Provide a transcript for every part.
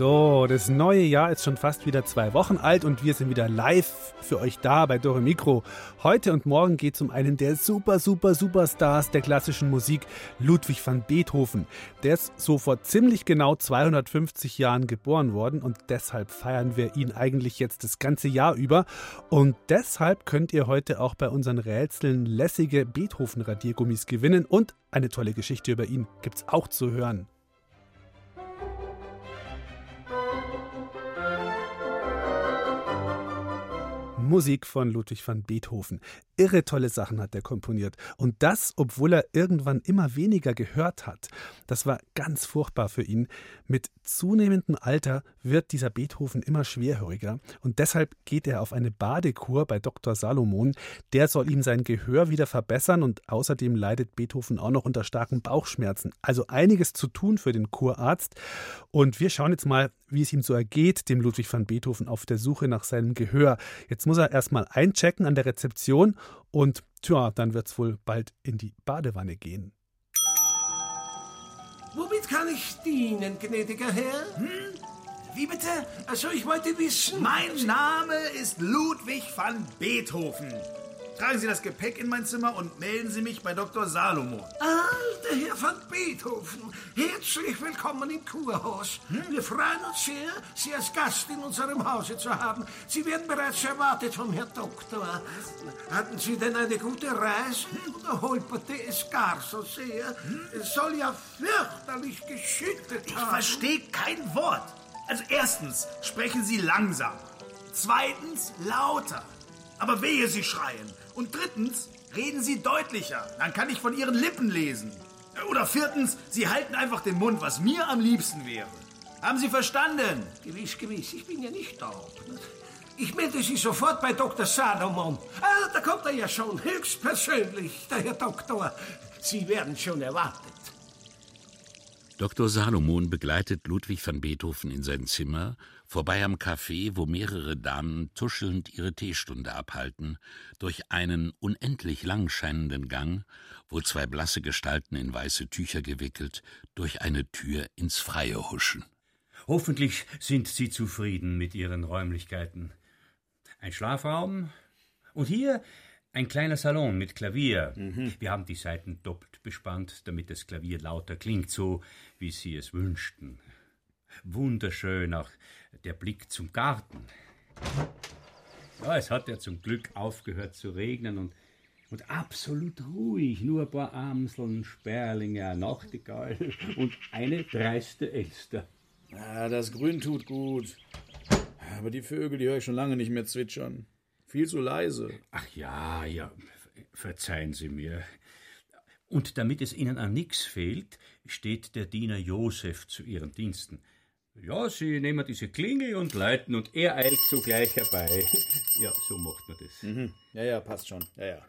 So, das neue Jahr ist schon fast wieder zwei Wochen alt und wir sind wieder live für euch da bei Dore Mikro. Heute und morgen geht es um einen der super, super, Superstars der klassischen Musik, Ludwig van Beethoven. Der ist so vor ziemlich genau 250 Jahren geboren worden und deshalb feiern wir ihn eigentlich jetzt das ganze Jahr über. Und deshalb könnt ihr heute auch bei unseren Rätseln lässige Beethoven-Radiergummis gewinnen und eine tolle Geschichte über ihn gibt's auch zu hören. Musik von Ludwig van Beethoven. Irre tolle Sachen hat er komponiert. Und das, obwohl er irgendwann immer weniger gehört hat. Das war ganz furchtbar für ihn. Mit zunehmendem Alter wird dieser Beethoven immer schwerhöriger. Und deshalb geht er auf eine Badekur bei Dr. Salomon. Der soll ihm sein Gehör wieder verbessern. Und außerdem leidet Beethoven auch noch unter starken Bauchschmerzen. Also einiges zu tun für den Kurarzt. Und wir schauen jetzt mal, wie es ihm so ergeht, dem Ludwig van Beethoven auf der Suche nach seinem Gehör. Jetzt muss er erstmal einchecken an der Rezeption und tja, dann wird es wohl bald in die Badewanne gehen. Womit kann ich dienen, gnädiger Herr? Hm? Wie bitte? Also, ich wollte wissen. Mein Name ist Ludwig van Beethoven. Tragen Sie das Gepäck in mein Zimmer und melden Sie mich bei Dr. Salomon. Der Herr van Beethoven. Herzlich willkommen im Kurhaus. Hm? Wir freuen uns sehr, Sie als Gast in unserem Hause zu haben. Sie werden bereits erwartet vom Herrn Doktor. Hatten Sie denn eine gute Reise? Oder holperte es gar so sehr? Es soll ja fürchterlich geschüttet Ich haben. verstehe kein Wort. Also erstens sprechen Sie langsam. Zweitens lauter. Aber wehe, Sie schreien. Und drittens reden Sie deutlicher. Dann kann ich von Ihren Lippen lesen. Oder viertens, Sie halten einfach den Mund, was mir am liebsten wäre. Haben Sie verstanden? Gewiss, gewiss, ich bin ja nicht taub. Ich melde Sie sofort bei Dr. Salomon. Ah, da kommt er ja schon, höchstpersönlich, der Herr Doktor. Sie werden schon erwartet. Dr. Salomon begleitet Ludwig van Beethoven in sein Zimmer, vorbei am Café, wo mehrere Damen tuschelnd ihre Teestunde abhalten, durch einen unendlich lang scheinenden Gang, wo zwei blasse Gestalten in weiße Tücher gewickelt durch eine Tür ins Freie huschen. Hoffentlich sind Sie zufrieden mit Ihren Räumlichkeiten. Ein Schlafraum und hier ein kleiner Salon mit Klavier. Wir haben die Saiten doppelt bespannt, damit das Klavier lauter klingt, so wie Sie es wünschten. Wunderschön auch der Blick zum Garten. Ja, es hat ja zum Glück aufgehört zu regnen und, und absolut ruhig. Nur ein paar Amseln, Sperlinge, Nachtigall und eine dreiste Elster. Ja, das Grün tut gut. Aber die Vögel, die höre ich schon lange nicht mehr zwitschern. Viel zu leise. Ach ja, ja, verzeihen Sie mir. Und damit es Ihnen an nichts fehlt, steht der Diener Josef zu Ihren Diensten. Ja, Sie nehmen diese Klingel und läuten und er eilt sogleich herbei. Ja, so macht man das. Mhm. Ja, ja, passt schon. Ja, ja.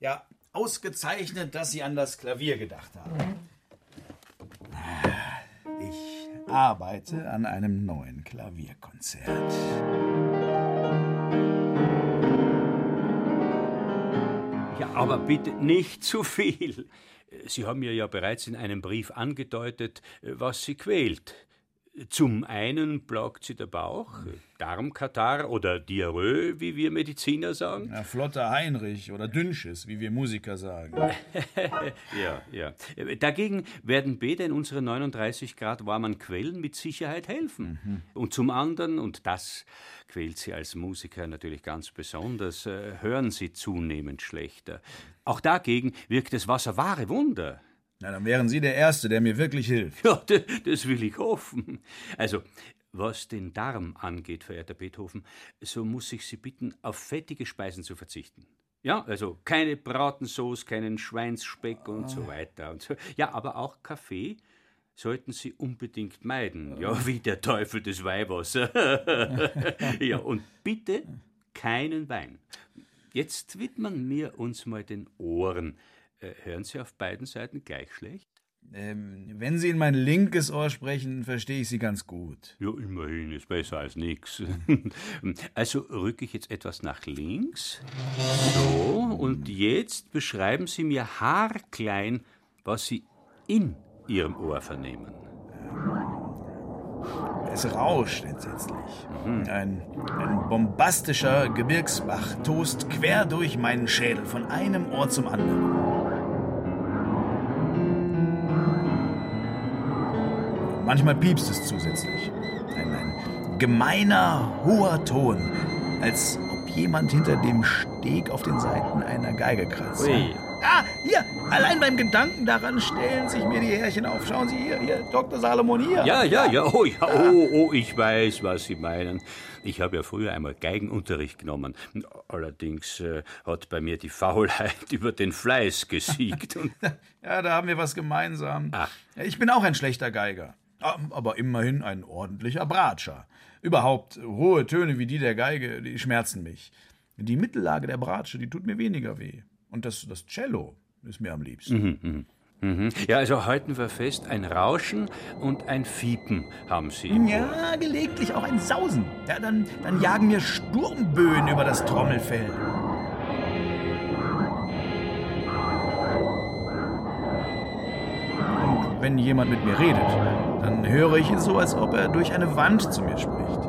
Ja, ausgezeichnet, dass Sie an das Klavier gedacht haben. Ich arbeite an einem neuen Klavierkonzert. Ja, aber bitte nicht zu viel. Sie haben mir ja bereits in einem Brief angedeutet, was Sie quält. Zum einen plagt sie der Bauch, Darmkatar oder Diarrhoe, wie wir Mediziner sagen. Ja, flotter Heinrich oder Dünnschiss, wie wir Musiker sagen. Ja, ja. Dagegen werden Bäder in unseren 39 Grad warmen Quellen mit Sicherheit helfen. Und zum anderen, und das quält Sie als Musiker natürlich ganz besonders, äh, hören Sie zunehmend schlechter. Auch dagegen wirkt das Wasser wahre Wunder. Na, dann wären Sie der Erste, der mir wirklich hilft. Ja, das will ich hoffen. Also, was den Darm angeht, verehrter Beethoven, so muss ich Sie bitten, auf fettige Speisen zu verzichten. Ja, also keine Bratensauce, keinen Schweinsspeck und so weiter. Und so. Ja, aber auch Kaffee sollten Sie unbedingt meiden. Ja, wie der Teufel des Weihwassers. ja, und bitte keinen Wein. Jetzt widmen wir uns mal den Ohren. Äh, hören Sie auf beiden Seiten gleich schlecht? Ähm, wenn Sie in mein linkes Ohr sprechen, verstehe ich Sie ganz gut. Ja, immerhin ist besser als nix. Also rücke ich jetzt etwas nach links. So, und jetzt beschreiben Sie mir haarklein, was Sie in Ihrem Ohr vernehmen. Es rauscht entsetzlich. Ein, ein bombastischer Gebirgsbach tost quer durch meinen Schädel von einem Ohr zum anderen. Manchmal piepst es zusätzlich. Ein, ein gemeiner, hoher Ton, als ob jemand hinter dem Steg auf den Seiten einer Geige kratzt. Ui. Ah, hier, allein beim Gedanken daran stellen sich mir die Härchen auf. Schauen Sie hier, hier, Dr. Salomon hier. Ja, ja, ja, oh, ja, oh, oh, ich weiß, was Sie meinen. Ich habe ja früher einmal Geigenunterricht genommen. Allerdings äh, hat bei mir die Faulheit über den Fleiß gesiegt. Ja, da haben wir was gemeinsam. Ach. Ich bin auch ein schlechter Geiger. Aber immerhin ein ordentlicher Bratscher. Überhaupt, hohe Töne wie die der Geige, die schmerzen mich. Die Mittellage der Bratsche, die tut mir weniger weh. Und das, das Cello ist mir am liebsten. Mhm. Ja, also halten wir fest, ein Rauschen und ein Fiepen haben Sie. Ja, gelegentlich auch ein Sausen. Ja, dann, dann jagen mir Sturmböen über das Trommelfell. Wenn jemand mit mir redet, dann höre ich es so, als ob er durch eine Wand zu mir spricht.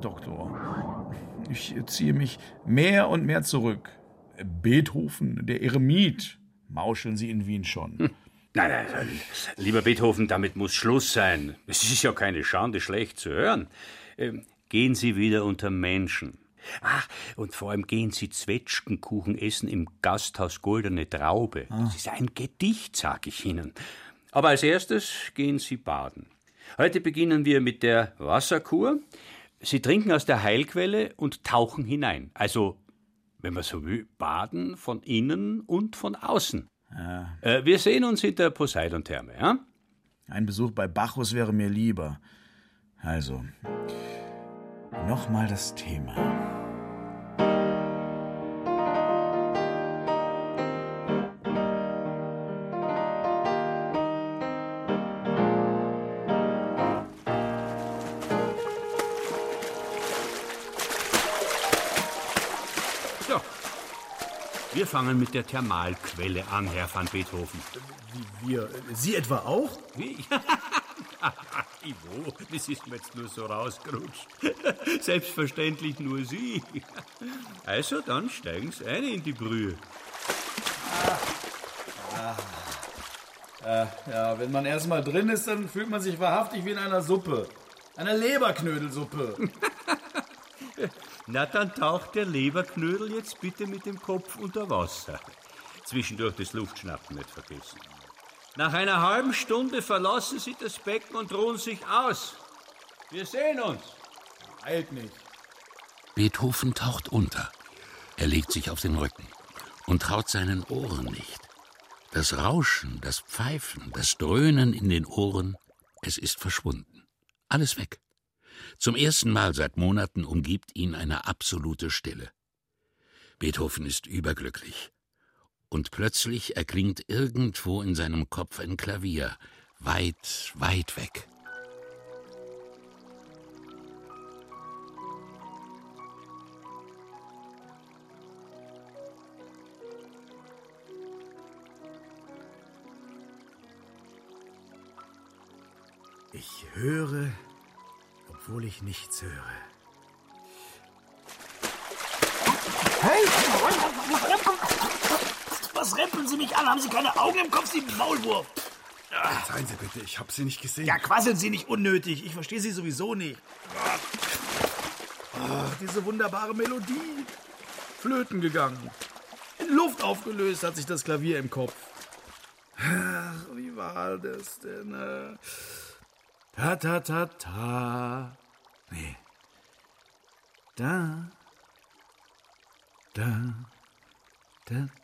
Doktor, ich ziehe mich mehr und mehr zurück. Beethoven, der Eremit, mauscheln Sie in Wien schon. Nein, nein, nein, lieber Beethoven, damit muss Schluss sein. Es ist ja keine Schande, schlecht zu hören. Ähm, gehen Sie wieder unter Menschen. Ach, und vor allem gehen Sie Zwetschgenkuchen essen im Gasthaus Goldene Traube. Das ist ein Gedicht, sag ich Ihnen. Aber als erstes gehen Sie baden. Heute beginnen wir mit der Wasserkur. Sie trinken aus der Heilquelle und tauchen hinein. Also, wenn man so will, baden von innen und von außen. Äh, wir sehen uns in der Poseidon-Therme, ja? Ein Besuch bei Bacchus wäre mir lieber. Also, nochmal das Thema. So. Wir fangen mit der Thermalquelle an, Herr van Beethoven. Wir, Sie etwa auch? Wie? Ivo, das ist mir jetzt nur so rausgerutscht. Selbstverständlich nur Sie. Also, dann steigen Sie ein in die Brühe. Ja, wenn man erstmal drin ist, dann fühlt man sich wahrhaftig wie in einer Suppe. Einer Leberknödelsuppe. Na, dann taucht der Leberknödel jetzt bitte mit dem Kopf unter Wasser. Zwischendurch das Luftschnappen nicht vergessen. Nach einer halben Stunde verlassen Sie das Becken und ruhen sich aus. Wir sehen uns. Eilt nicht. Beethoven taucht unter. Er legt sich auf den Rücken und traut seinen Ohren nicht. Das Rauschen, das Pfeifen, das Dröhnen in den Ohren, es ist verschwunden. Alles weg. Zum ersten Mal seit Monaten umgibt ihn eine absolute Stille. Beethoven ist überglücklich. Und plötzlich erklingt irgendwo in seinem Kopf ein Klavier, weit, weit weg. Ich höre, obwohl ich nichts höre. Was rempeln Sie mich an? Haben Sie keine Augen im Kopf, Sie Maulwurf? Seien Sie bitte, ich habe Sie nicht gesehen. Ja, quasseln Sie nicht unnötig. Ich verstehe Sie sowieso nicht. Ach, diese wunderbare Melodie. Flöten gegangen. In Luft aufgelöst hat sich das Klavier im Kopf. Ach, wie war das denn? äh? Ta ta ta ta. Nee. Da. Da. Da.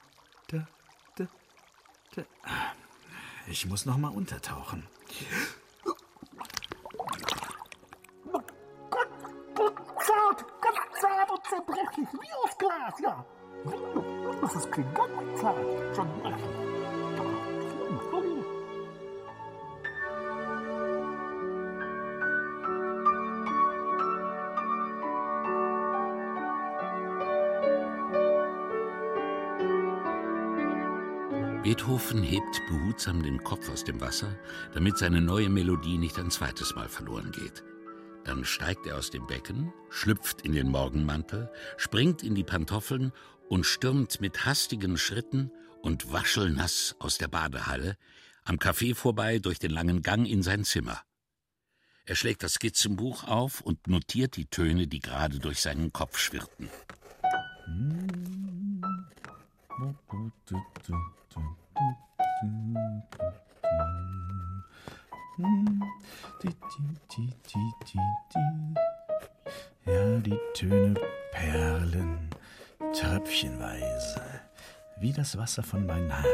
Ich muss noch mal untertauchen. Zart, ganz zart und zerbrechlich, wie aus Glas, ja. Das ist klingt ganz zart. Schon Beethoven hebt behutsam den Kopf aus dem Wasser, damit seine neue Melodie nicht ein zweites Mal verloren geht. Dann steigt er aus dem Becken, schlüpft in den Morgenmantel, springt in die Pantoffeln und stürmt mit hastigen Schritten und waschelnass aus der Badehalle am Café vorbei durch den langen Gang in sein Zimmer. Er schlägt das Skizzenbuch auf und notiert die Töne, die gerade durch seinen Kopf schwirrten. Ja, die Töne perlen tröpfchenweise, wie das Wasser von meinen Haaren.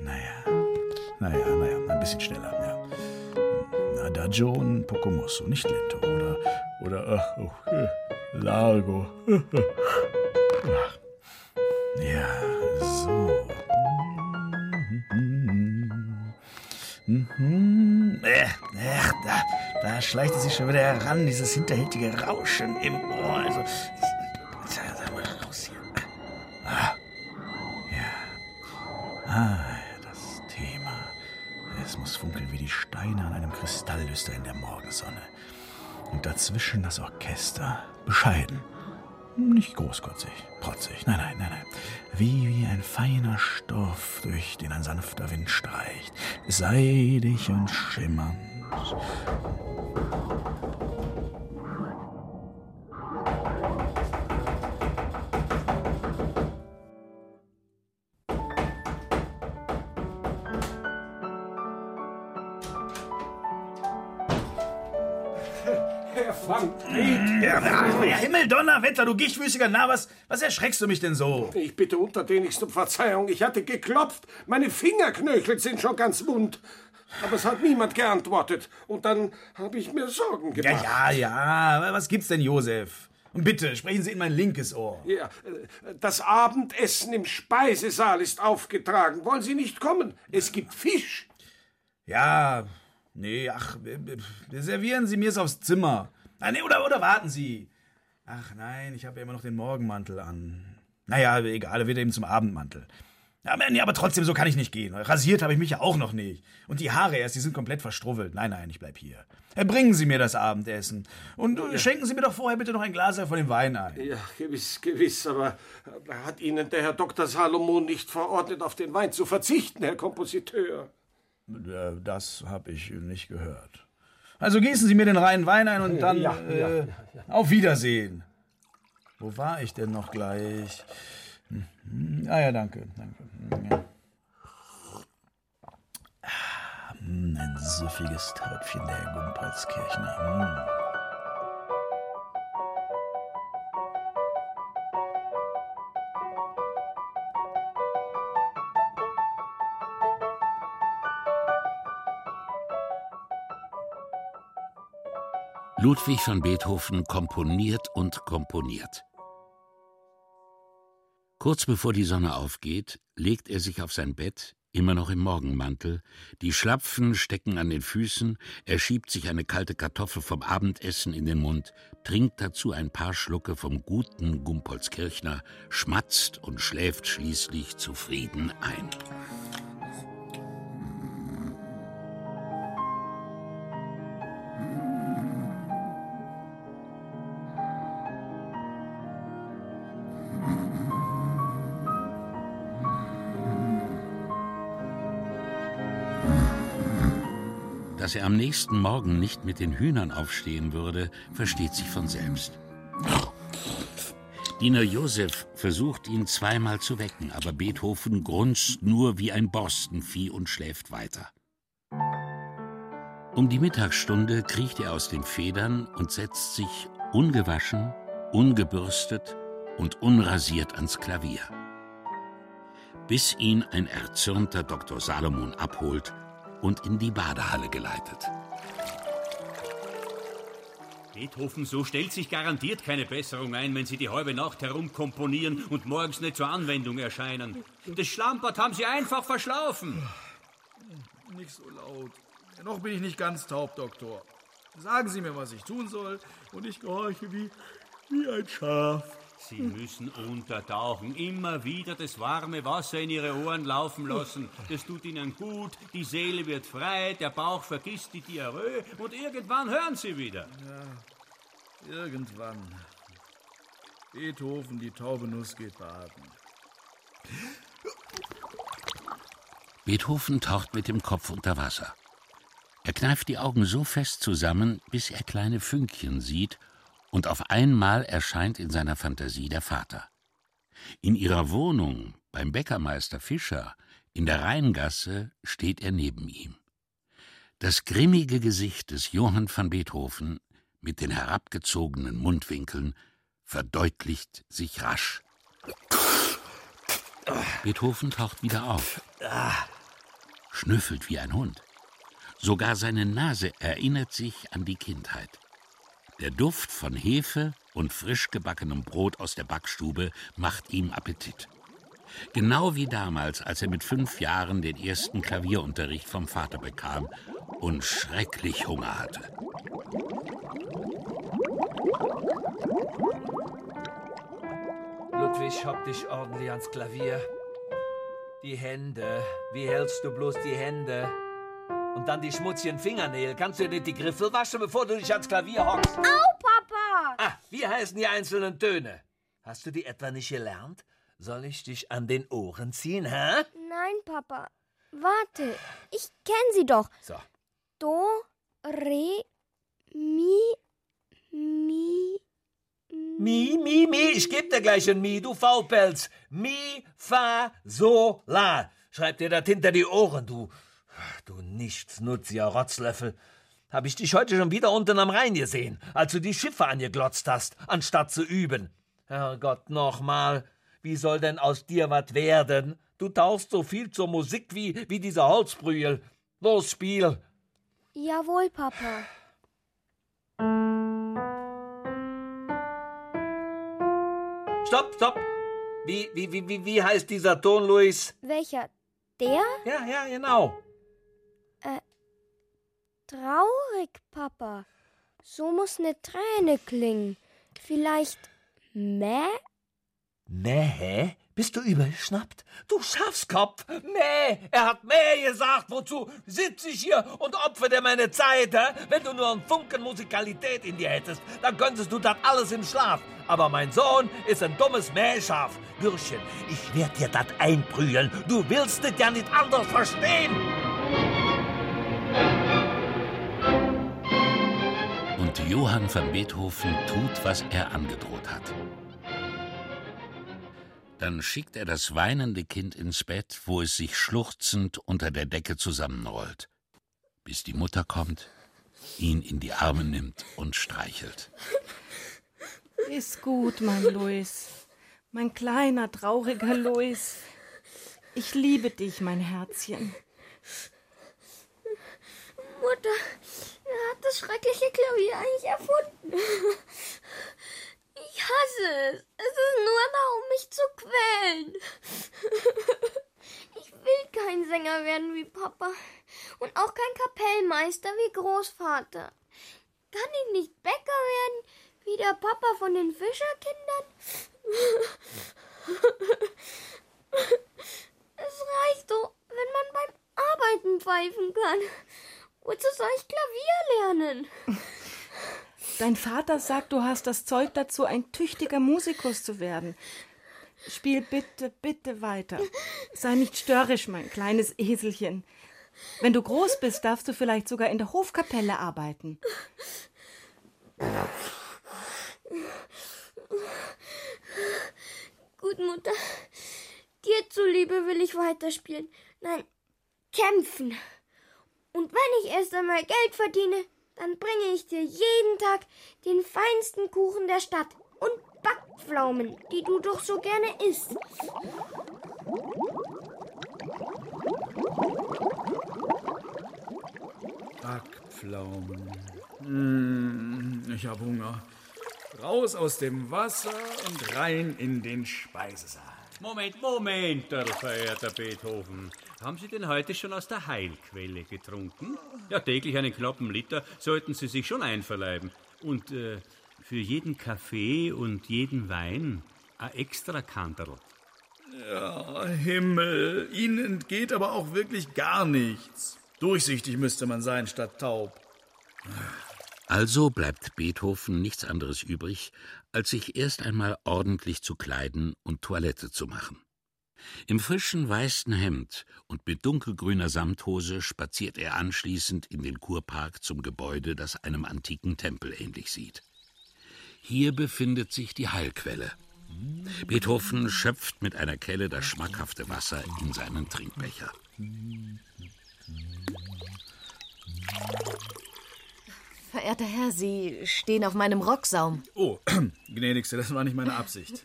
Naja, naja, naja, ein bisschen schneller, ja. Adagio und Pocomosso, nicht lento, oder, oder, ach, oh, äh, Largo. Ach. Ja, so. Mhm. Äh, da, da schleicht es sich schon wieder heran, dieses hinterhältige Rauschen im Ohr. Also, sag mal raus hier. Ah, ja. Ah, das Thema. Es muss funkeln wie die Steine an einem Kristalllüster in der Morgensonne. Und dazwischen das Orchester. Bescheiden. Nicht großkotzig, protzig. Nein, nein, nein, nein. Wie, wie ein feiner Stoff, durch den ein sanfter Wind streicht. Seidig und schimmernd. Donnerwetter, du gichtwüßiger Na, was, was erschreckst du mich denn so? Ich bitte untertänigst um Verzeihung. Ich hatte geklopft. Meine Fingerknöchel sind schon ganz wund. Aber es hat niemand geantwortet. Und dann habe ich mir Sorgen Ja, gemacht. ja, ja. Was gibt's denn, Josef? Und bitte, sprechen Sie in mein linkes Ohr. Ja, das Abendessen im Speisesaal ist aufgetragen. Wollen Sie nicht kommen? Es gibt Fisch. Ja, nee, ach, äh, äh, servieren Sie mir es aufs Zimmer. Ah, nee, oder, oder warten Sie. Ach nein, ich habe ja immer noch den Morgenmantel an. Naja, egal, er wird eben zum Abendmantel. Ja, aber, nee, aber trotzdem, so kann ich nicht gehen. Rasiert habe ich mich ja auch noch nicht. Und die Haare erst, die sind komplett verstrubbelt. Nein, nein, ich bleib hier. Bringen Sie mir das Abendessen. Und äh, schenken Sie mir doch vorher bitte noch ein Glas von dem Wein ein. Ja, gewiss, gewiss. Aber hat Ihnen der Herr Dr. Salomon nicht verordnet, auf den Wein zu verzichten, Herr Kompositeur? Das habe ich nicht gehört. Also gießen Sie mir den reinen Wein ein und dann Ja, ja, äh, auf Wiedersehen. Wo war ich denn noch gleich? Mhm. Ah ja, danke. danke. Mhm, Ja. Ah, mm, Ein süffiges Tröpfchen der Gumpolskirchner. Ludwig van Beethoven komponiert und komponiert. Kurz bevor die Sonne aufgeht, legt er sich auf sein Bett, immer noch im Morgenmantel, die Schlapfen stecken an den Füßen, er schiebt sich eine kalte Kartoffel vom Abendessen in den Mund, trinkt dazu ein paar Schlucke vom guten Gumpolskirchner, schmatzt und schläft schließlich zufrieden ein. Dass er am nächsten Morgen nicht mit den Hühnern aufstehen würde, versteht sich von selbst. Diener Josef versucht ihn zweimal zu wecken, aber Beethoven grunzt nur wie ein Borstenvieh und schläft weiter. Um die Mittagsstunde kriecht er aus den Federn und setzt sich ungewaschen, ungebürstet und unrasiert ans Klavier. bis ihn ein erzürnter Dr. Salomon abholt und in die Badehalle geleitet. Beethoven, so stellt sich garantiert keine Besserung ein, wenn Sie die halbe Nacht herumkomponieren und morgens nicht zur Anwendung erscheinen. Das Schlampert haben Sie einfach verschlafen. Nicht so laut. Noch bin ich nicht ganz taub, Doktor. Sagen Sie mir, was ich tun soll, und ich gehorche wie, wie ein Schaf. Sie müssen untertauchen, immer wieder das warme Wasser in Ihre Ohren laufen lassen. Das tut Ihnen gut, die Seele wird frei, der Bauch vergisst die Diarrhoe und irgendwann hören Sie wieder. Ja, irgendwann. Beethoven, die taube Nuss geht baden. Beethoven taucht mit dem Kopf unter Wasser. Er kneift die Augen so fest zusammen, bis er kleine Fünkchen sieht und auf einmal erscheint in seiner Fantasie der Vater. In ihrer Wohnung beim Bäckermeister Fischer in der Rheingasse steht er neben ihm. Das grimmige Gesicht des Johann van Beethoven mit den herabgezogenen Mundwinkeln verdeutlicht sich rasch. Beethoven taucht wieder auf, schnüffelt wie ein Hund. Sogar seine Nase erinnert sich an die Kindheit. Der Duft von Hefe und frisch gebackenem Brot aus der Backstube macht ihm Appetit. Genau wie damals, als er mit fünf Jahren den ersten Klavierunterricht vom Vater bekam und schrecklich Hunger hatte. Ludwig, hock dich ordentlich ans Klavier. Die Hände. Wie hältst du bloß die Hände? Und dann die schmutzigen Fingernägel. Kannst du dir nicht die Griffel waschen, bevor du dich ans Klavier hockst? Au, Papa! Ah, wie heißen die einzelnen Töne? Hast du die etwa nicht gelernt? Soll ich dich an den Ohren ziehen, hä? Nein, Papa. Warte, ich kenne sie doch. So. Do, Re, Mi, Mi. Mi, Mi, Mi, ich geb dir gleich ein Mi, du Faulpelz. Mi, Fa, So, La. Schreib dir das hinter die Ohren, du. Du nichtsnutziger Rotzlöffel. Hab ich dich heute schon wieder unten am Rhein gesehen, als du die Schiffe angeglotzt hast, anstatt zu üben. Herrgott, nochmal. Wie soll denn aus dir was werden? Du tauchst so viel zur Musik wie, wie dieser Holzbrühl. Los, Spiel. Jawohl, Papa. Stopp, stopp. Wie, wie, wie, wie, wie heißt dieser Ton, Luis? Welcher? Der? Ja, ja, genau. Traurig, Papa. So muss eine Träne klingen. Vielleicht Mäh? Mäh? Bist du übergeschnappt? Du Schafskopf! Mäh! Er hat Mäh gesagt! Wozu sitze ich hier und opfer dir meine Zeit? Hä? Wenn du nur einen Funken Musikalität in dir hättest, dann könntest du das alles im Schlaf. Aber mein Sohn ist ein dummes Mähschaf. Bürschchen, ich werd dir das einprügeln. Du willst es ja nicht anders verstehen. Johann van Beethoven tut, was er angedroht hat. Dann schickt er das weinende Kind ins Bett, wo es sich schluchzend unter der Decke zusammenrollt, bis die Mutter kommt, ihn in die Arme nimmt und streichelt. Ist gut, mein Louis. Mein kleiner, trauriger Louis. Ich liebe dich, mein Herzchen. Mutter, wer hat das schreckliche Klavier eigentlich erfunden? Ich hasse es. Es ist nur da, um mich zu quälen. Ich will kein Sänger werden wie Papa und auch kein Kapellmeister wie Großvater. Kann ich nicht Bäcker werden wie der Papa von den Fischerkindern? Es reicht doch, wenn man beim Arbeiten pfeifen kann. Wozu soll ich Klavier lernen? Dein Vater sagt, du hast das Zeug dazu, ein tüchtiger Musikus zu werden. Spiel bitte, bitte weiter. Sei nicht störrisch, mein kleines Eselchen. Wenn du groß bist, darfst du vielleicht sogar in der Hofkapelle arbeiten. Gut, Mutter. Dir zuliebe will ich weiterspielen. Nein, kämpfen. Und wenn ich erst einmal Geld verdiene, dann bringe ich dir jeden Tag den feinsten Kuchen der Stadt und Backpflaumen, die du doch so gerne isst. Backpflaumen. Hm, ich hab Hunger. Raus aus dem Wasser und rein in den Speisesaal. Moment, Moment, verehrter Beethoven. Haben Sie denn heute schon aus der Heilquelle getrunken? Ja, täglich einen knappen Liter sollten Sie sich schon einverleiben. Und äh, für jeden Kaffee und jeden Wein ein extra Kanterl. Ja, Himmel, Ihnen entgeht aber auch wirklich gar nichts. Durchsichtig müsste man sein statt taub. Also bleibt Beethoven nichts anderes übrig, als sich erst einmal ordentlich zu kleiden und Toilette zu machen. Im frischen weißen Hemd und mit dunkelgrüner Samthose spaziert er anschließend in den Kurpark zum Gebäude, das einem antiken Tempel ähnlich sieht. Hier befindet sich die Heilquelle. Beethoven schöpft mit einer Kelle das schmackhafte Wasser in seinen Trinkbecher. Verehrter Herr, Sie stehen auf meinem Rocksaum. Oh, gnädigste, das war nicht meine Absicht.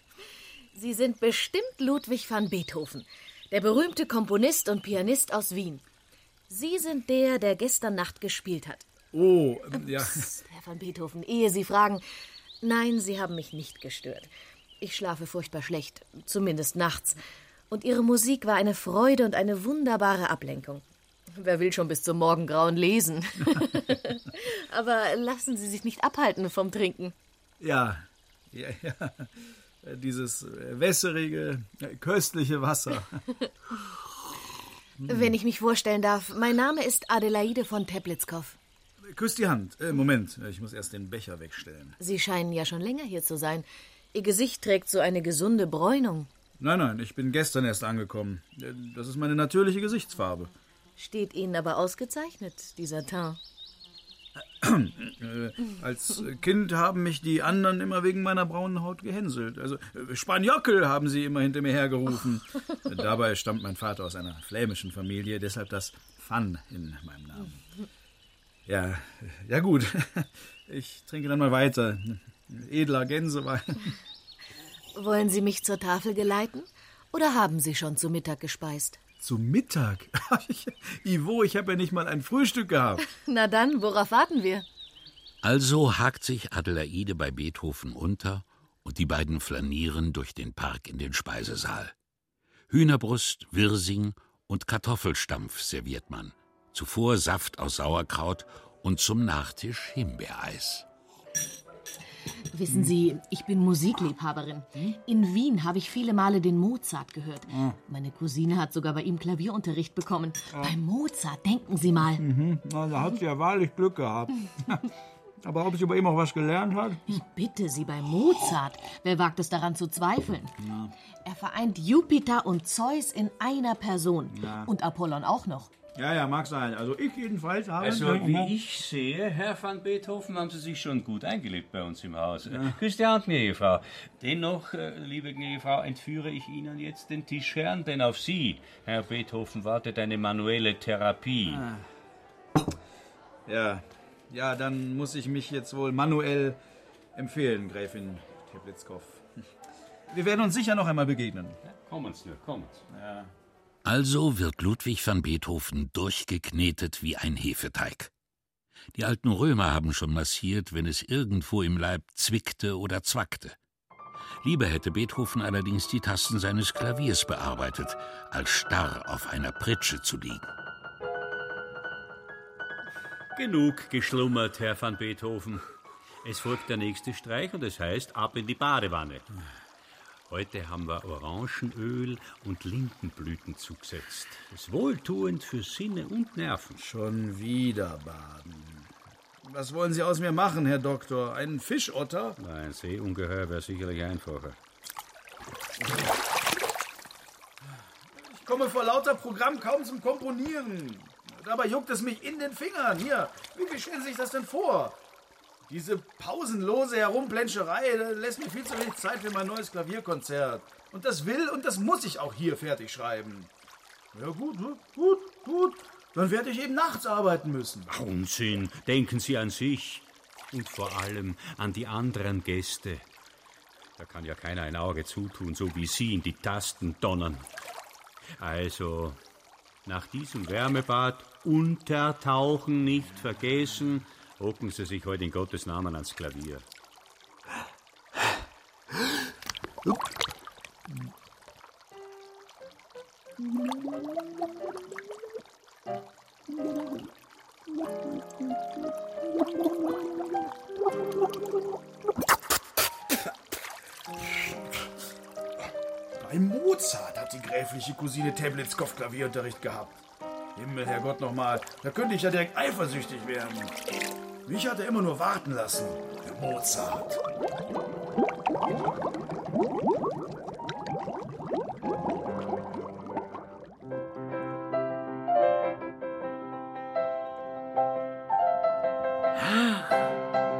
Sie sind bestimmt Ludwig van Beethoven, der berühmte Komponist und Pianist aus Wien. Sie sind der, der gestern Nacht gespielt hat. Oh, ja. Psst, Herr van Beethoven, ehe Sie fragen. Nein, Sie haben mich nicht gestört. Ich schlafe furchtbar schlecht, zumindest nachts. Und Ihre Musik war eine Freude und eine wunderbare Ablenkung. Wer will schon bis zum Morgengrauen lesen? Aber lassen Sie sich nicht abhalten vom Trinken. Ja, ja, ja. Dieses wässerige, köstliche Wasser. Wenn ich mich vorstellen darf, mein Name ist Adelaide von Teplitzkow. Küss die Hand. Äh, Moment, ich muss erst den Becher wegstellen. Sie scheinen ja schon länger hier zu sein. Ihr Gesicht trägt so eine gesunde Bräunung. Nein, nein, ich bin gestern erst angekommen. Das ist meine natürliche Gesichtsfarbe. Steht Ihnen aber ausgezeichnet, dieser Teint. Äh, als Kind haben mich die anderen immer wegen meiner braunen Haut gehänselt. Also äh, Spaniockel haben sie immer hinter mir hergerufen. Dabei stammt mein Vater aus einer flämischen Familie, deshalb das Fan in meinem Namen. Ja, ja gut. Ich trinke dann mal weiter. Edler Gänsewein. Wollen Sie mich zur Tafel geleiten? Oder haben Sie schon zu Mittag gespeist? Zu Mittag? Ivo, ich habe ja nicht mal ein Frühstück gehabt. Na dann, worauf warten wir? Also hakt sich Adelaide bei Beethoven unter und die beiden flanieren durch den Park in den Speisesaal. Hühnerbrust, Wirsing und Kartoffelstampf serviert man. Zuvor Saft aus Sauerkraut und zum Nachtisch Himbeereis. Wissen Sie, ich bin Musikliebhaberin. In Wien habe ich viele Male den Mozart gehört. Meine Cousine hat sogar bei ihm Klavierunterricht bekommen. Bei Mozart, denken Sie mal. Mhm. Na, da hat sie ja wahrlich Glück gehabt. Aber ob sie bei ihm auch was gelernt hat? Ich bitte Sie, bei Mozart. Wer wagt es daran zu zweifeln? Er vereint Jupiter und Zeus in einer Person. Ja. Und Apollon auch noch. Ja, ja, mag sein. Also ich jedenfalls habe... Also, wie ich sehe, Herr van Beethoven, haben Sie sich schon gut eingelebt bei uns im Haus. Ja. Küsst die Hand, gnädige Frau. Dennoch, äh, liebe gnädige Frau, entführe ich Ihnen jetzt den Tischherrn, denn auf Sie, Herr Beethoven, wartet eine manuelle Therapie. Ja, ja, dann muss ich mich jetzt wohl manuell empfehlen, Gräfin Teplitzkow. Wir werden uns sicher noch einmal begegnen. Kommen's nur, kommen's. Ja. Also wird Ludwig van Beethoven durchgeknetet wie ein Hefeteig. Die alten Römer haben schon massiert, wenn es irgendwo im Leib zwickte oder zwackte. Lieber hätte Beethoven allerdings die Tasten seines Klaviers bearbeitet, als starr auf einer Pritsche zu liegen. Genug geschlummert, Herr van Beethoven. Es folgt der nächste Streich und es heißt ab in die Badewanne. Heute haben wir Orangenöl und Lindenblüten zugesetzt. Ist wohltuend für Sinne und Nerven. Schon wieder baden. Was wollen Sie aus mir machen, Herr Doktor? Einen Fischotter? Ein Seeungeheuer wäre sicherlich einfacher. Ich komme vor lauter Programm kaum zum Komponieren. Dabei juckt es mich in den Fingern. Hier, wie stellen Sie sich das denn vor? Diese pausenlose Herumplenscherei das lässt mir viel zu wenig Zeit für mein neues Klavierkonzert. Und das will und das muss ich auch hier fertig schreiben. Ja gut, ne? gut, gut. Dann werde ich eben nachts arbeiten müssen. Unsinn. Denken Sie an sich. Und vor allem an die anderen Gäste. Da kann ja keiner ein Auge zutun, so wie Sie in die Tasten donnern. Also, nach diesem Wärmebad untertauchen nicht vergessen, hocken Sie sich heute in Gottes Namen ans Klavier. Bei Mozart hat die gräfliche Cousine Tablitskopf Klavierunterricht gehabt. Himmel, Herrgott nochmal, da könnte ich ja direkt eifersüchtig werden. Mich hat er immer nur warten lassen, der Mozart.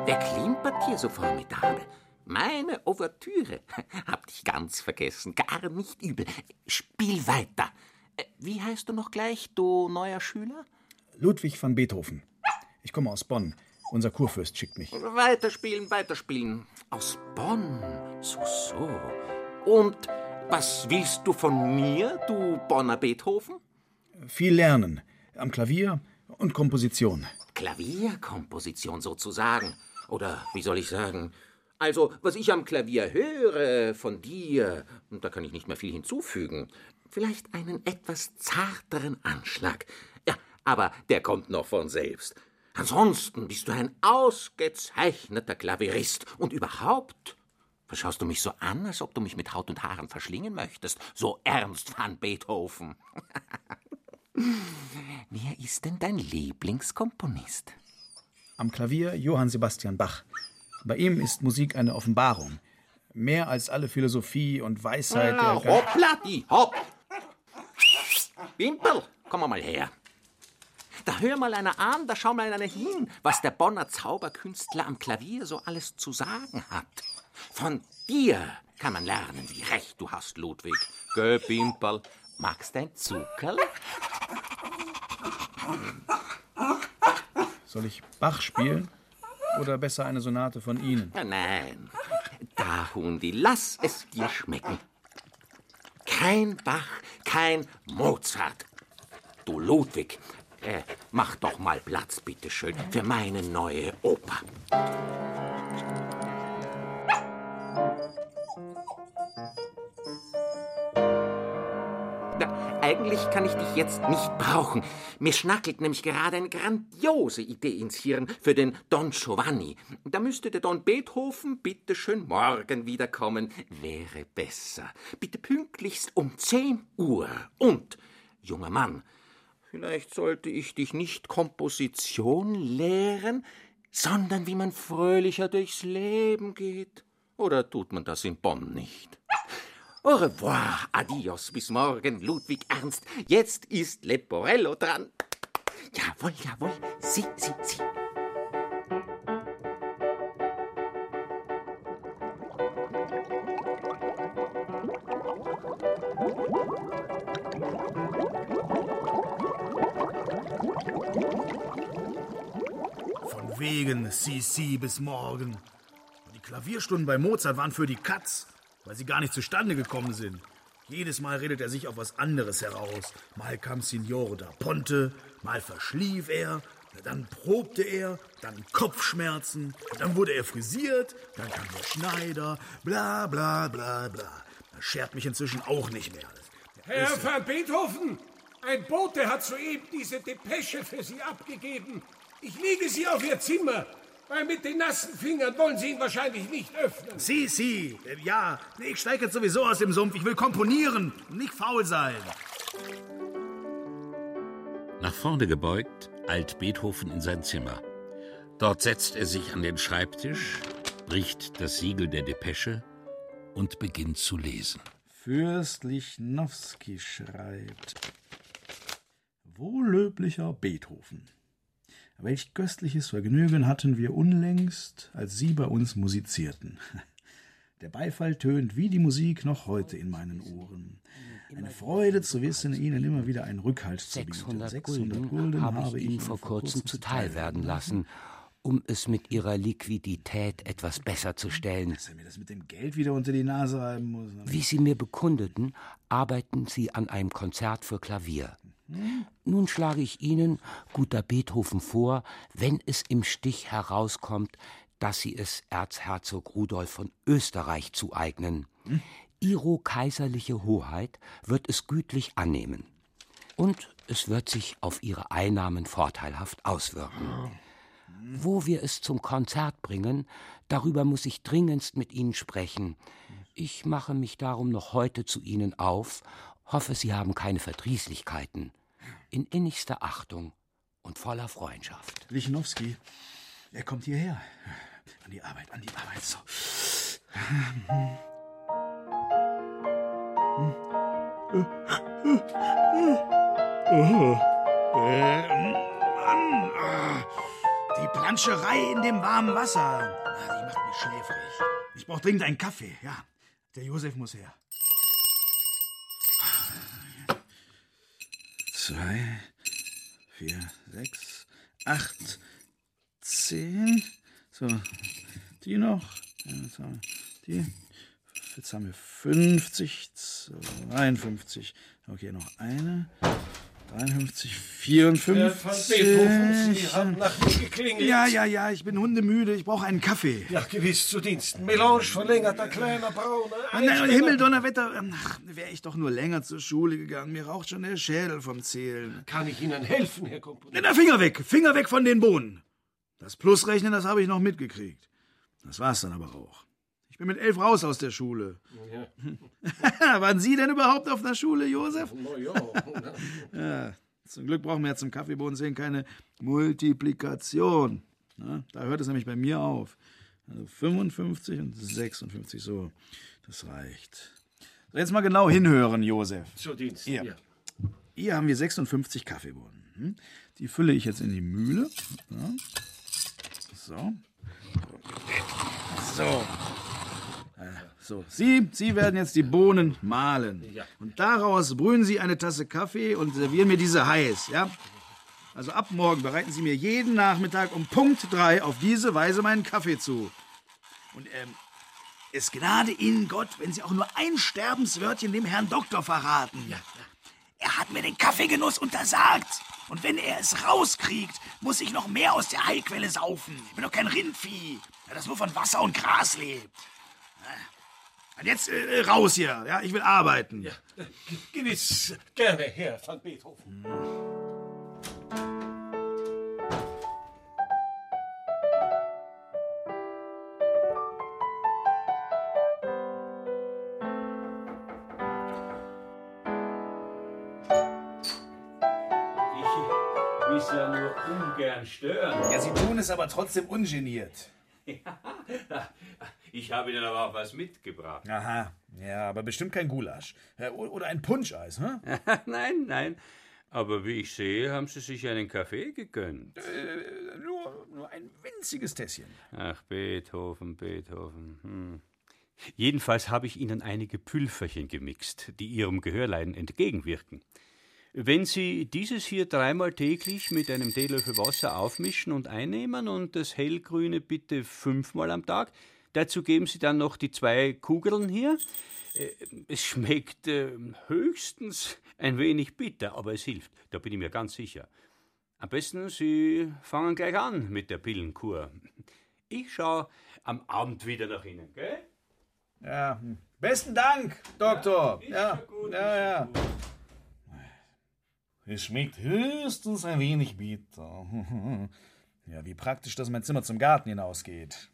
Wer klimpert hier so formidabel? Meine Ouvertüre. Hab dich ganz vergessen. Gar nicht übel. Spiel weiter. Äh, Wie heißt du noch gleich, du neuer Schüler? Ludwig van Beethoven. Ich komme aus Bonn. Unser Kurfürst schickt mich. Weiterspielen, weiterspielen. Aus Bonn. So, so. Und was willst du von mir, du Bonner Beethoven? Viel lernen. Am Klavier und Komposition. Klavierkomposition sozusagen. Oder wie soll ich sagen? Also, was ich am Klavier höre von dir, und da kann ich nicht mehr viel hinzufügen. Vielleicht einen etwas zarteren Anschlag. Ja, aber der kommt noch von selbst. Ansonsten bist du ein ausgezeichneter Klavierist. Und überhaupt, schaust du mich so an, als ob du mich mit Haut und Haaren verschlingen möchtest? So ernst van Beethoven. Wer ist denn dein Lieblingskomponist? Am Klavier Johann Sebastian Bach. Bei ihm ist Musik eine Offenbarung. Mehr als alle Philosophie und Weisheit Ah, hoppla, die hopp! Wimpel, komm mal her. Da hör mal einer an, da schau mal einer hin, was der Bonner Zauberkünstler am Klavier so alles zu sagen hat. Von dir kann man lernen, wie recht du hast, Ludwig. Gö, Wimpel, magst ein Zuckerl? Soll ich Bach spielen? Oder besser eine Sonate von Ihnen? Nein, da, Hundi, lass es dir schmecken. Kein Bach, kein Mozart. Du Ludwig, äh, mach doch mal Platz, bitteschön, für meine neue Oper. Na, eigentlich kann ich dich jetzt nicht brauchen. Mir schnackelt nämlich gerade eine grandiose Idee ins Hirn für den Don Giovanni. Da müsste der Don Beethoven bitteschön morgen wiederkommen. Wäre besser. Bitte pünktlichst um 10 Uhr. Und, junger Mann, vielleicht sollte ich dich nicht Komposition lehren, sondern wie man fröhlicher durchs Leben geht. Oder tut man das in Bonn nicht? Au revoir, adios, bis morgen, Ludwig Ernst. Jetzt ist Leporello dran. Jawohl, jawohl, sieh, sieh, sieh. Von wegen CC bis morgen. Die Klavierstunden bei Mozart waren für die Katz, weil sie gar nicht zustande gekommen sind. Jedes Mal redet er sich auf was anderes heraus. Mal kam Signore da Ponte, mal verschlief er, dann probte er, dann Kopfschmerzen, dann wurde er frisiert, dann kam der Schneider, bla bla bla bla. Das schert mich inzwischen auch nicht mehr. Herr van Beethoven, ein Bote hat soeben diese Depesche für Sie abgegeben. Ich lege sie auf Ihr Zimmer, weil mit den nassen Fingern wollen Sie ihn wahrscheinlich nicht öffnen. Sie, sie, äh, ja, ich steige jetzt sowieso aus dem Sumpf. Ich will komponieren und nicht faul sein. Nach vorne gebeugt eilt Beethoven in sein Zimmer. Dort setzt er sich an den Schreibtisch, bricht das Siegel der Depesche und beginnt zu lesen. Fürst Lichnowsky schreibt. Wohllöblicher Beethoven. Welch köstliches Vergnügen hatten wir unlängst, als Sie bei uns musizierten. Der Beifall tönt wie die Musik noch heute in meinen Ohren. Eine Freude zu wissen, Ihnen immer wieder einen Rückhalt zu bieten. 600 Gulden habe ich Ihnen vor kurzem zuteil werden lassen. um es mit ihrer Liquidität etwas besser zu stellen. Dass er mir das mit dem Geld wieder unter die Nase reiben muss. Wie Sie mir bekundeten, arbeiten Sie an einem Konzert für Klavier. Nun schlage ich Ihnen, guter Beethoven, vor, wenn es im Stich herauskommt, dass Sie es Erzherzog Rudolf von Österreich zueignen. Ihro kaiserliche Hoheit wird es gütlich annehmen. Und es wird sich auf Ihre Einnahmen vorteilhaft auswirken. Wo wir es zum Konzert bringen, darüber muss ich dringendst mit Ihnen sprechen. Ich mache mich darum noch heute zu Ihnen auf, hoffe, Sie haben keine Verdrießlichkeiten. In innigster Achtung und voller Freundschaft. Lichnowski, er kommt hierher. An die Arbeit, an die Arbeit. So. Mann, die Planscherei in dem warmen Wasser, die macht mich schläfrig. Ich brauche dringend einen Kaffee. Ja, der Josef muss her. Zwei, vier, sechs, acht, zehn. So, die noch. Jetzt haben wir die. Jetzt haben wir 50, 52. Okay, noch eine. 53, 54. Herr van Beethoven, Sie haben nach mir geklingelt. Ja, ja, ja, ich bin hundemüde. Ich brauche einen Kaffee. Ja, gewiss zu Diensten. Melange verlängerter kleiner Brauner. Ah, nein, Himmeldonnerwetter. Ach, wäre ich doch nur länger zur Schule gegangen. Mir raucht schon der Schädel vom Zählen. Kann ich Ihnen helfen, Herr Komponist? Na, Finger weg. Finger weg von den Bohnen. Das Plusrechnen, das habe ich noch mitgekriegt. Das war's dann aber auch. Bin mit elf raus aus der Schule. Ja. Waren Sie denn überhaupt auf einer Schule, Josef? Ja. Ja, zum Glück brauchen wir ja zum Kaffeebohnen sehen keine Multiplikation. Na, da hört es nämlich bei mir auf. Also 55 und 56, so. Das reicht. So, jetzt mal genau hinhören, Josef. Zu Diensten, Hier. ja. Hier haben wir 56 Kaffeebohnen. Hm? Die fülle ich jetzt in die Mühle. Ja. So. So. Äh, So, Sie, Sie werden jetzt die Bohnen mahlen. Ja. Und daraus brühen Sie eine Tasse Kaffee und servieren mir diese heiß, ja? Also ab morgen bereiten Sie mir jeden Nachmittag um Punkt drei auf diese Weise meinen Kaffee zu. Und ähm, es gnade Ihnen Gott, wenn Sie auch nur ein Sterbenswörtchen dem Herrn Doktor verraten. Ja, Er hat mir den Kaffeegenuss untersagt. Und wenn er es rauskriegt, muss ich noch mehr aus der Heilquelle saufen. Ich bin doch kein Rindvieh, das nur von Wasser und Gras lebt. Und jetzt äh, raus hier, ja? Ich will arbeiten. Ja, gewiss. Gerne, Herr van Beethoven. Ich will ja nur ungern stören. Ja, Sie tun es aber trotzdem ungeniert. Ich habe Ihnen aber auch was mitgebracht. Aha, ja, aber bestimmt kein Gulasch. Äh, Oder ein Punscheis, hm? nein, nein. Aber wie ich sehe, haben Sie sich einen Kaffee gegönnt. Äh, nur, nur ein winziges Tässchen. Ach, Beethoven, Beethoven. Hm. Jedenfalls habe ich Ihnen einige Pülferchen gemixt, die Ihrem Gehörleiden entgegenwirken. Wenn Sie dieses hier dreimal täglich mit einem Teelöffel Wasser aufmischen und einnehmen und das hellgrüne bitte fünfmal am Tag, dazu geben Sie dann noch die zwei Kugeln hier. Äh, Es schmeckt äh, höchstens ein wenig bitter, aber es hilft, da bin ich mir ganz sicher. Am besten, Sie fangen gleich an mit der Pillenkur. Ich schaue am Abend wieder nach Ihnen, gell? Ja, hm. besten Dank, Doktor. Ja, ja, ja. Es schmeckt höchstens ein wenig bitter. Ja, wie praktisch, dass mein Zimmer zum Garten hinausgeht.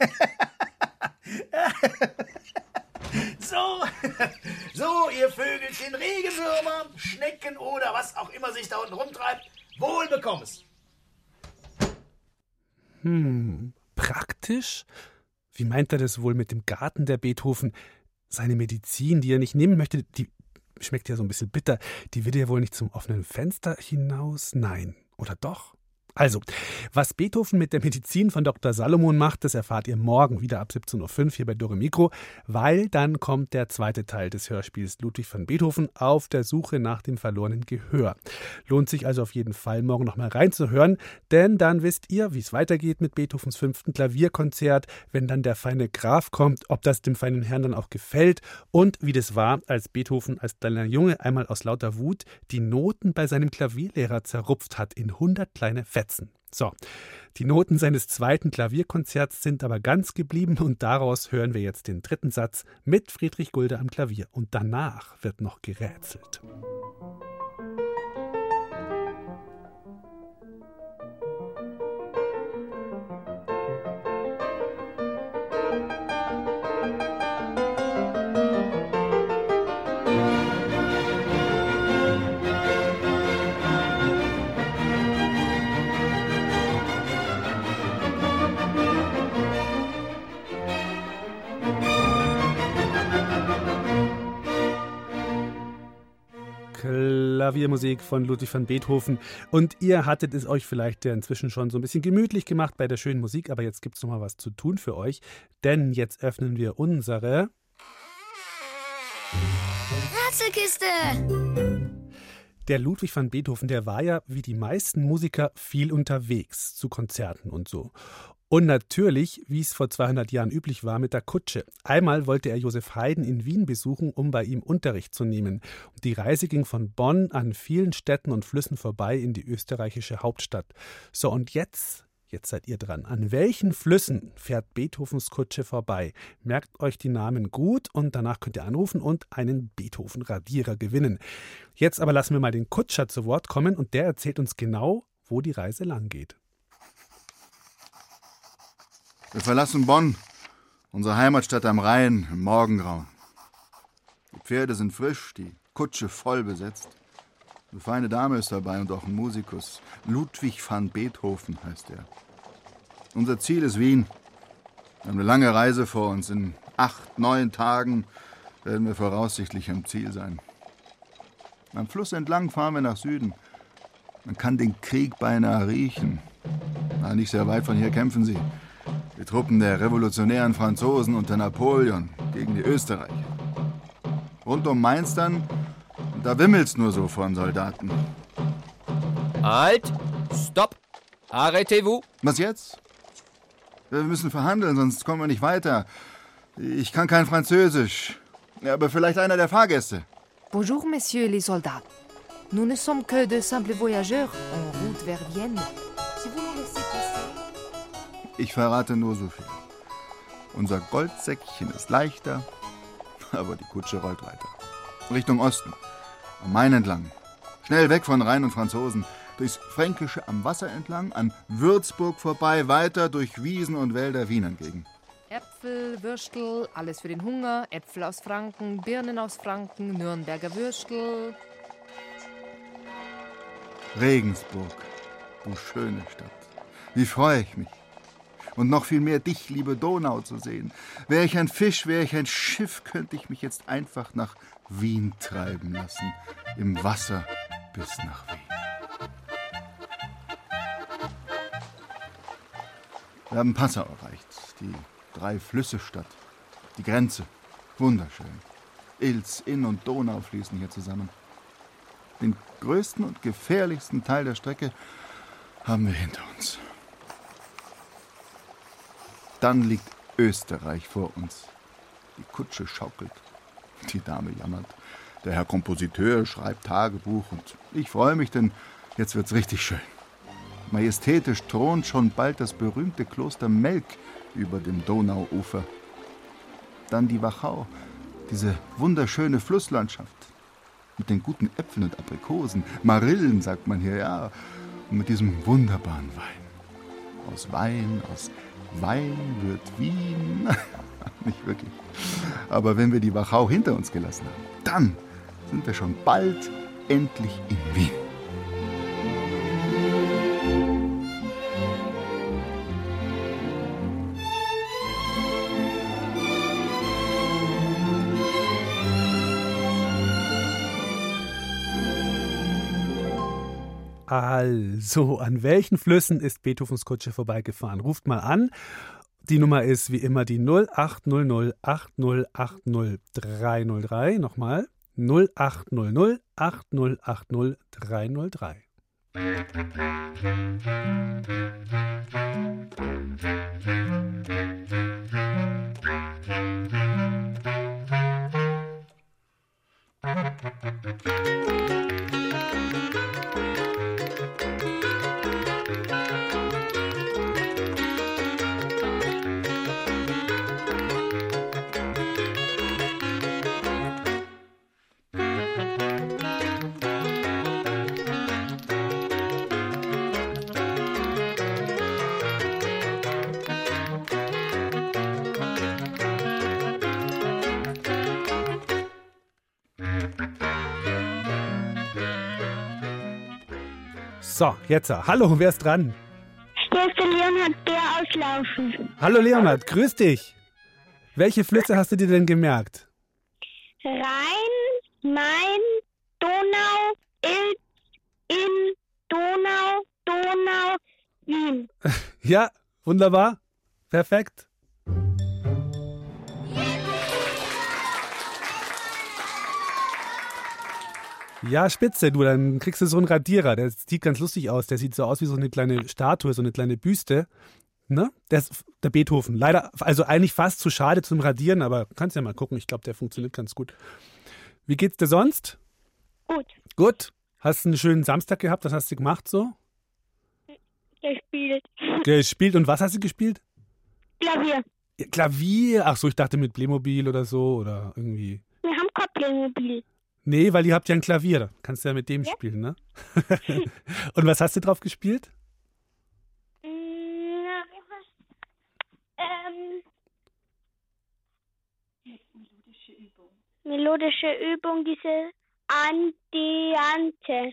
so, so, ihr Vögelchen, Regenwürmer, Schnecken oder was auch immer sich da unten rumtreibt, wohl bekomm's. Hm, praktisch? Wie meint er das wohl mit dem Garten der Beethoven? Seine Medizin, die er nicht nehmen möchte, die schmeckt ja so ein bisschen bitter. Die will er wohl nicht zum offenen Fenster hinaus? Nein. Oder doch? Also, was Beethoven mit der Medizin von Dr. Salomon macht, das erfahrt ihr morgen wieder ab 17.05 Uhr hier bei Dore Mikro, weil dann kommt der zweite Teil des Hörspiels Ludwig van Beethoven auf der Suche nach dem verlorenen Gehör. Lohnt sich also auf jeden Fall, morgen nochmal reinzuhören, denn dann wisst ihr, wie es weitergeht mit Beethovens fünften Klavierkonzert, wenn dann der feine Graf kommt, ob das dem feinen Herrn dann auch gefällt und wie das war, als Beethoven als kleiner Junge einmal aus lauter Wut die Noten bei seinem Klavierlehrer zerrupft hat in hundert kleine Fetzen. Fetzen. So, die Noten seines zweiten Klavierkonzerts sind aber ganz geblieben und daraus hören wir jetzt den dritten Satz mit Friedrich Gulde am Klavier und danach wird noch gerätselt. Klaviermusik von Ludwig van Beethoven. Und ihr hattet es euch vielleicht ja inzwischen schon so ein bisschen gemütlich gemacht bei der schönen Musik, aber jetzt gibt es noch mal was zu tun für euch, denn jetzt öffnen wir unsere Ratzelkiste! Der Ludwig van Beethoven, der war ja wie die meisten Musiker viel unterwegs zu Konzerten und so. Und natürlich, wie es vor 200 Jahren üblich war, mit der Kutsche. Einmal wollte er Josef Haydn in Wien besuchen, um bei ihm Unterricht zu nehmen. Und die Reise ging von Bonn an vielen Städten und Flüssen vorbei in die österreichische Hauptstadt. So, und jetzt Jetzt seid ihr dran. An welchen Flüssen fährt Beethovens Kutsche vorbei? Merkt euch die Namen gut und danach könnt ihr anrufen und einen Beethoven-Radierer gewinnen. Jetzt aber lassen wir mal den Kutscher zu Wort kommen und der erzählt uns genau, wo die Reise lang geht. Wir verlassen Bonn, unsere Heimatstadt am Rhein, im Morgengrauen. Die Pferde sind frisch, die Kutsche voll besetzt. Eine feine Dame ist dabei und auch ein Musikus. Ludwig van Beethoven heißt er. Unser Ziel ist Wien. Wir haben eine lange Reise vor uns. In acht, neun Tagen werden wir voraussichtlich am Ziel sein. Am Fluss entlang fahren wir nach Süden. Man kann den Krieg beinahe riechen. Na, nicht sehr weit von hier kämpfen sie. Die Truppen der revolutionären Franzosen unter Napoleon gegen die Österreicher. Rund um Mainz dann, da wimmelt's nur so von Soldaten. Halt! Stopp! Arrêtez-vous! Was jetzt? Wir müssen verhandeln, sonst kommen wir nicht weiter. Ich kann kein Französisch. Aber vielleicht einer der Fahrgäste. Bonjour, messieurs les soldats. Nous ne sommes que de simples voyageurs en route vers Vienne. Ich verrate nur so viel. Unser Goldsäckchen ist leichter, aber die Kutsche rollt weiter. Richtung Osten, am Main entlang. Schnell weg von Rhein und Franzosen, durchs Fränkische am Wasser entlang, an Würzburg vorbei, weiter durch Wiesen und Wälder Wien entgegen. Äpfel, Würstel, alles für den Hunger, Äpfel aus Franken, Birnen aus Franken, Nürnberger Würstel. Regensburg, du schöne Stadt. Wie freue ich mich und noch viel mehr dich, liebe Donau, zu sehen. Wäre ich ein Fisch, wäre ich ein Schiff, könnte ich mich jetzt einfach nach Wien treiben lassen. Im Wasser bis nach Wien. Wir haben Passau erreicht, die drei Flüsse Stadt, die Grenze. Wunderschön. Ilz, Inn und Donau fließen hier zusammen. Den größten und gefährlichsten Teil der Strecke haben wir hinter uns. Dann liegt Österreich vor uns. Die Kutsche schaukelt. Die Dame jammert. Der Herr Kompositeur schreibt Tagebuch und ich freue mich, denn jetzt wird's richtig schön. Majestätisch thront schon bald das berühmte Kloster Melk über dem Donauufer. Dann die Wachau, diese wunderschöne Flusslandschaft mit den guten Äpfeln und Aprikosen, Marillen sagt man hier, ja, und mit diesem wunderbaren Wein. Aus Wein, aus Wein wird Wien. Nicht wirklich. Aber wenn wir die Wachau hinter uns gelassen haben, dann sind wir schon bald endlich in Wien. Also, an welchen Flüssen ist Beethovens Kutsche vorbeigefahren? Ruft mal an. Die Nummer ist wie immer die 0800 8080 303. Nochmal 0800 8080 So, jetzt. Hallo, wer ist dran? Hier ist der Leonhard Bär auslaufen. Hallo Leonhard, grüß dich. Welche Flüsse hast du dir denn gemerkt? Rhein, Main, Donau, Ilz, Inn, Donau, Donau, Wien. Ja, wunderbar. Perfekt. Ja, spitze, du, dann kriegst du so einen Radierer. Der sieht ganz lustig aus. Der sieht so aus wie so eine kleine Statue, so eine kleine Büste. Ne? Der ist der Beethoven. Leider, also eigentlich fast zu schade zum Radieren, aber kannst ja mal gucken. Ich glaube, der funktioniert ganz gut. Wie geht's dir sonst? Gut. Gut. Hast du einen schönen Samstag gehabt? Was hast du gemacht so? Gespielt. Gespielt. Und was hast du gespielt? Klavier. Klavier. Ach so, ich dachte mit Playmobil oder so oder irgendwie. Wir haben kein Playmobil. Nee, weil ihr habt ja ein Klavier. Kannst du ja mit dem Ja. spielen, ne? Und was hast du drauf gespielt? Mm, Ähm. Melodische Übung, diese Andiante.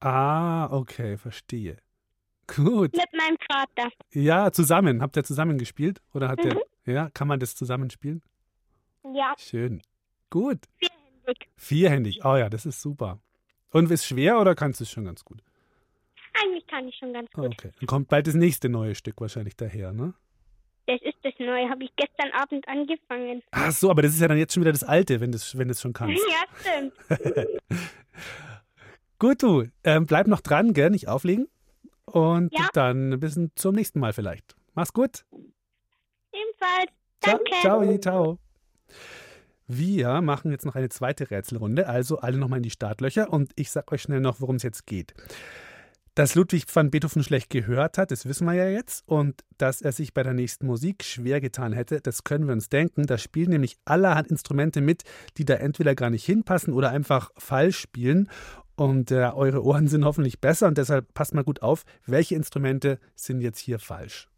Ah, okay, verstehe. Gut. Mit meinem Vater. Ja, zusammen. Habt ihr zusammen gespielt? Oder hat Mhm. der. Ja, kann man das zusammen spielen? Ja. Schön. Gut. Vierhändig. Vierhändig. Oh ja, das ist super. Und ist schwer oder kannst du es schon ganz gut? Eigentlich kann ich schon ganz gut. Okay. Dann kommt bald das nächste neue Stück wahrscheinlich daher, ne? Das ist das Neue, habe ich gestern Abend angefangen. Ach so, aber das ist ja dann jetzt schon wieder das Alte, wenn du es wenn schon kannst. Ja, stimmt. Gut, du. Ähm, bleib noch dran, gell? Nicht auflegen. Und Ja. dann bis zum nächsten Mal vielleicht. Mach's gut. Ebenfalls. Ciao, Danke. ciao, ciao. Wir machen jetzt noch eine zweite Rätselrunde, also alle nochmal in die Startlöcher und ich sag euch schnell noch, worum es jetzt geht. Dass Ludwig van Beethoven schlecht gehört hat, das wissen wir ja jetzt. Und dass er sich bei der nächsten Musik schwer getan hätte, das können wir uns denken. Da spielen nämlich allerhand Instrumente mit, die da entweder gar nicht hinpassen oder einfach falsch spielen. Und äh, eure Ohren sind hoffentlich besser und deshalb passt mal gut auf, welche Instrumente sind jetzt hier falsch.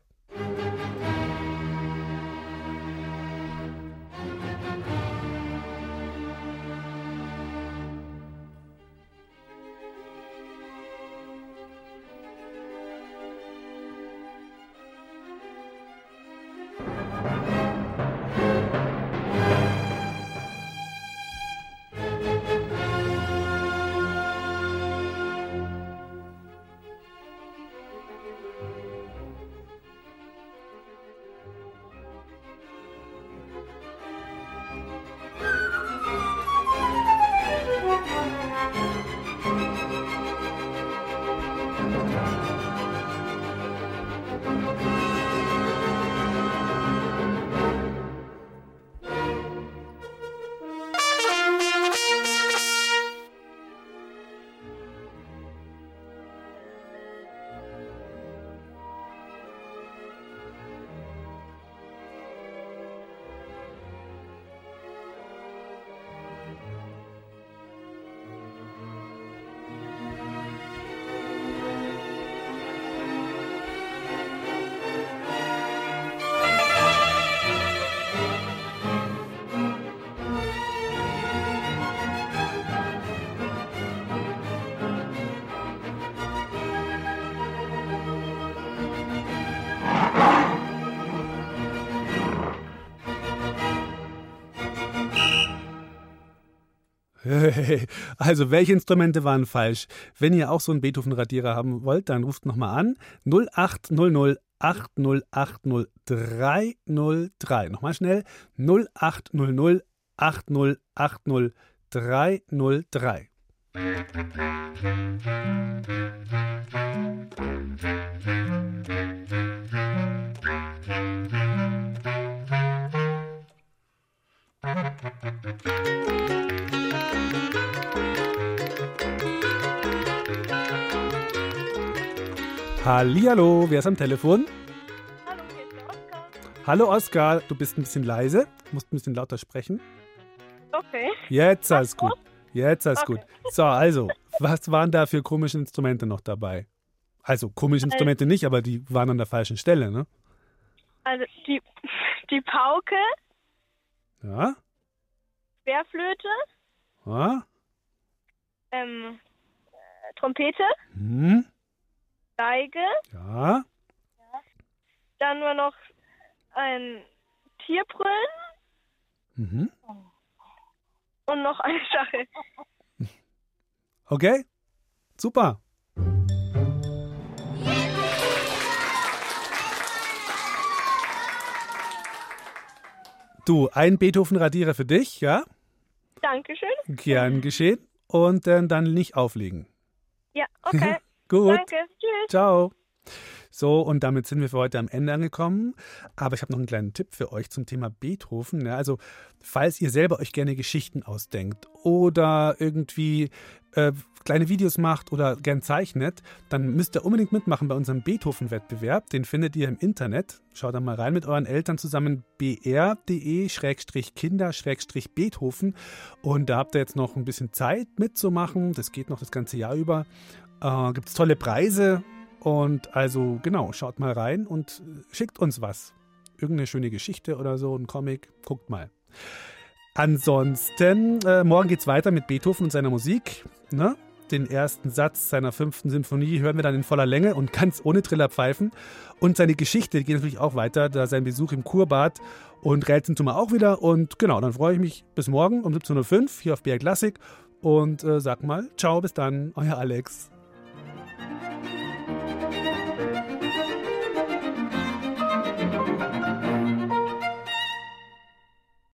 Also, welche Instrumente waren falsch? Wenn ihr auch so einen Beethoven-Radierer haben wollt, dann ruft nochmal an. 0800 8080 303. Nochmal schnell. 0800 8080 303. Hallihallo, wer ist am Telefon? Hallo, hier ist der Oskar. Hallo Oskar, du bist ein bisschen leise, musst ein bisschen lauter sprechen. Okay. Jetzt alles gut. Jetzt alles Okay. gut. So, also, was waren da für komische Instrumente noch dabei? Also, komische Also- Instrumente nicht, aber die waren an der falschen Stelle, ne? Also die, die Pauke, Ja? Querflöte, Ja? ähm, äh, Trompete, Hm? Geige, Ja? dann nur noch ein Tierbrüllen Mhm. und noch eine Stachel. Okay? Super. Du, ein Beethoven-Radierer für dich, ja? Dankeschön. Gern geschehen. Und äh, dann nicht auflegen. Ja, okay. Gut. Danke. Tschüss. Ciao. So, und damit sind wir für heute am Ende angekommen. Aber ich habe noch einen kleinen Tipp für euch zum Thema Beethoven. Ja, also, falls ihr selber euch gerne Geschichten ausdenkt oder irgendwie äh, kleine Videos macht oder gern zeichnet, dann müsst ihr unbedingt mitmachen bei unserem Beethoven-Wettbewerb. Den findet ihr im Internet. Schaut da mal rein mit euren Eltern zusammen br.de-kinder-beethoven. Und da habt ihr jetzt noch ein bisschen Zeit mitzumachen. Das geht noch das ganze Jahr über. Äh, Gibt es tolle Preise. Und also genau, schaut mal rein und schickt uns was. Irgendeine schöne Geschichte oder so, ein Comic. Guckt mal. Ansonsten, äh, morgen geht's weiter mit Beethoven und seiner Musik. Ne? Den ersten Satz seiner fünften Symphonie hören wir dann in voller Länge und ganz ohne Trillerpfeifen. Und seine Geschichte geht natürlich auch weiter, da sein Besuch im Kurbad und Rätseln tun wir auch wieder. Und genau, dann freue ich mich bis morgen um 17.05 Uhr hier auf BR Classic und äh, sag mal, ciao, bis dann, euer Alex.